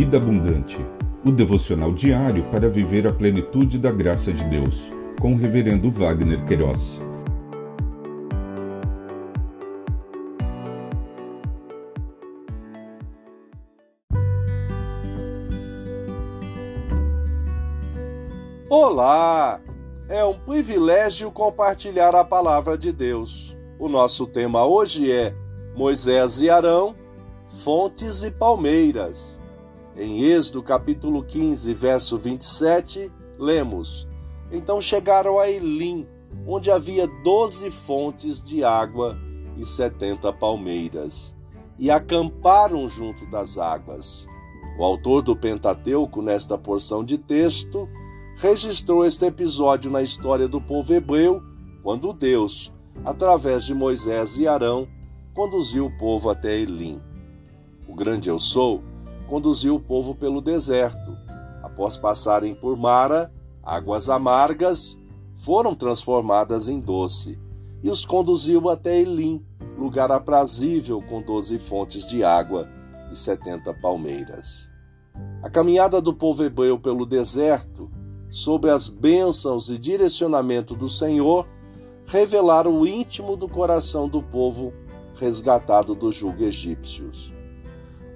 Vida Abundante, o devocional diário para viver a plenitude da graça de Deus, com o Reverendo Wagner Queiroz. Olá! É um privilégio compartilhar a palavra de Deus. O nosso tema hoje é Moisés e Arão, fontes e palmeiras. Em Êxodo capítulo 15, verso 27, lemos: Então chegaram a Elim, onde havia doze fontes de água e setenta palmeiras, e acamparam junto das águas. O autor do Pentateuco, nesta porção de texto, registrou este episódio na história do povo hebreu, quando Deus, através de Moisés e Arão, conduziu o povo até Elim. O grande Eu Sou conduziu o povo pelo deserto. Após passarem por Mara, águas amargas foram transformadas em doce, e os conduziu até Elim, lugar aprazível com doze fontes de água e setenta palmeiras. A caminhada do povo hebreu pelo deserto, sob as bênçãos e direcionamento do Senhor, revelaram o íntimo do coração do povo resgatado do jugo egípcios.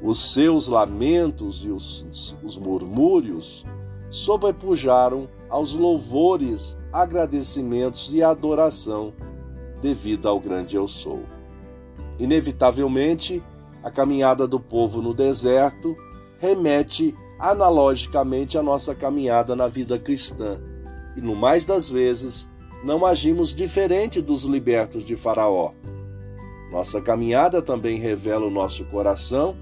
Os seus lamentos e os, os murmúrios sobrepujaram aos louvores, agradecimentos e adoração devido ao grande Eu Sou. Inevitavelmente, a caminhada do povo no deserto remete analogicamente à nossa caminhada na vida cristã, e no mais das vezes não agimos diferente dos libertos de Faraó. Nossa caminhada também revela o nosso coração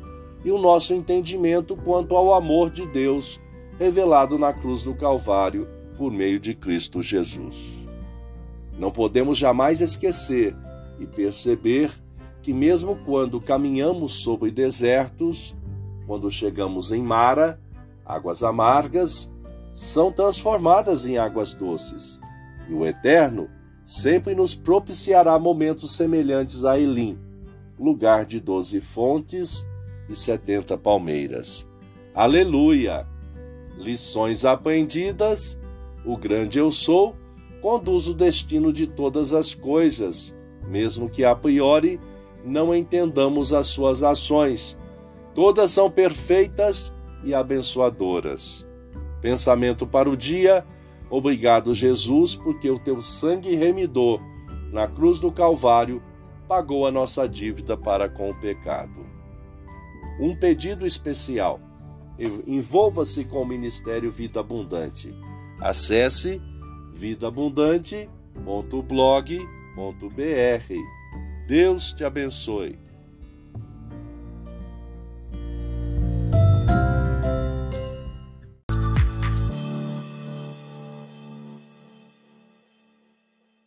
e o nosso entendimento quanto ao amor de Deus revelado na cruz do Calvário por meio de Cristo Jesus. Não podemos jamais esquecer e perceber que, mesmo quando caminhamos sobre desertos, quando chegamos em Mara, águas amargas são transformadas em águas doces, e o Eterno sempre nos propiciará momentos semelhantes a Elim, lugar de doze fontes e setenta palmeiras. Aleluia! Lições aprendidas, o grande eu sou conduz o destino de todas as coisas, mesmo que a priori não entendamos as suas ações. Todas são perfeitas e abençoadoras. Pensamento para o dia Obrigado, Jesus, porque o teu sangue remidor na cruz do Calvário pagou a nossa dívida para com o pecado. Um pedido especial. Envolva-se com o Ministério Vida Abundante. Acesse vidaabundante.blog.br. Deus te abençoe.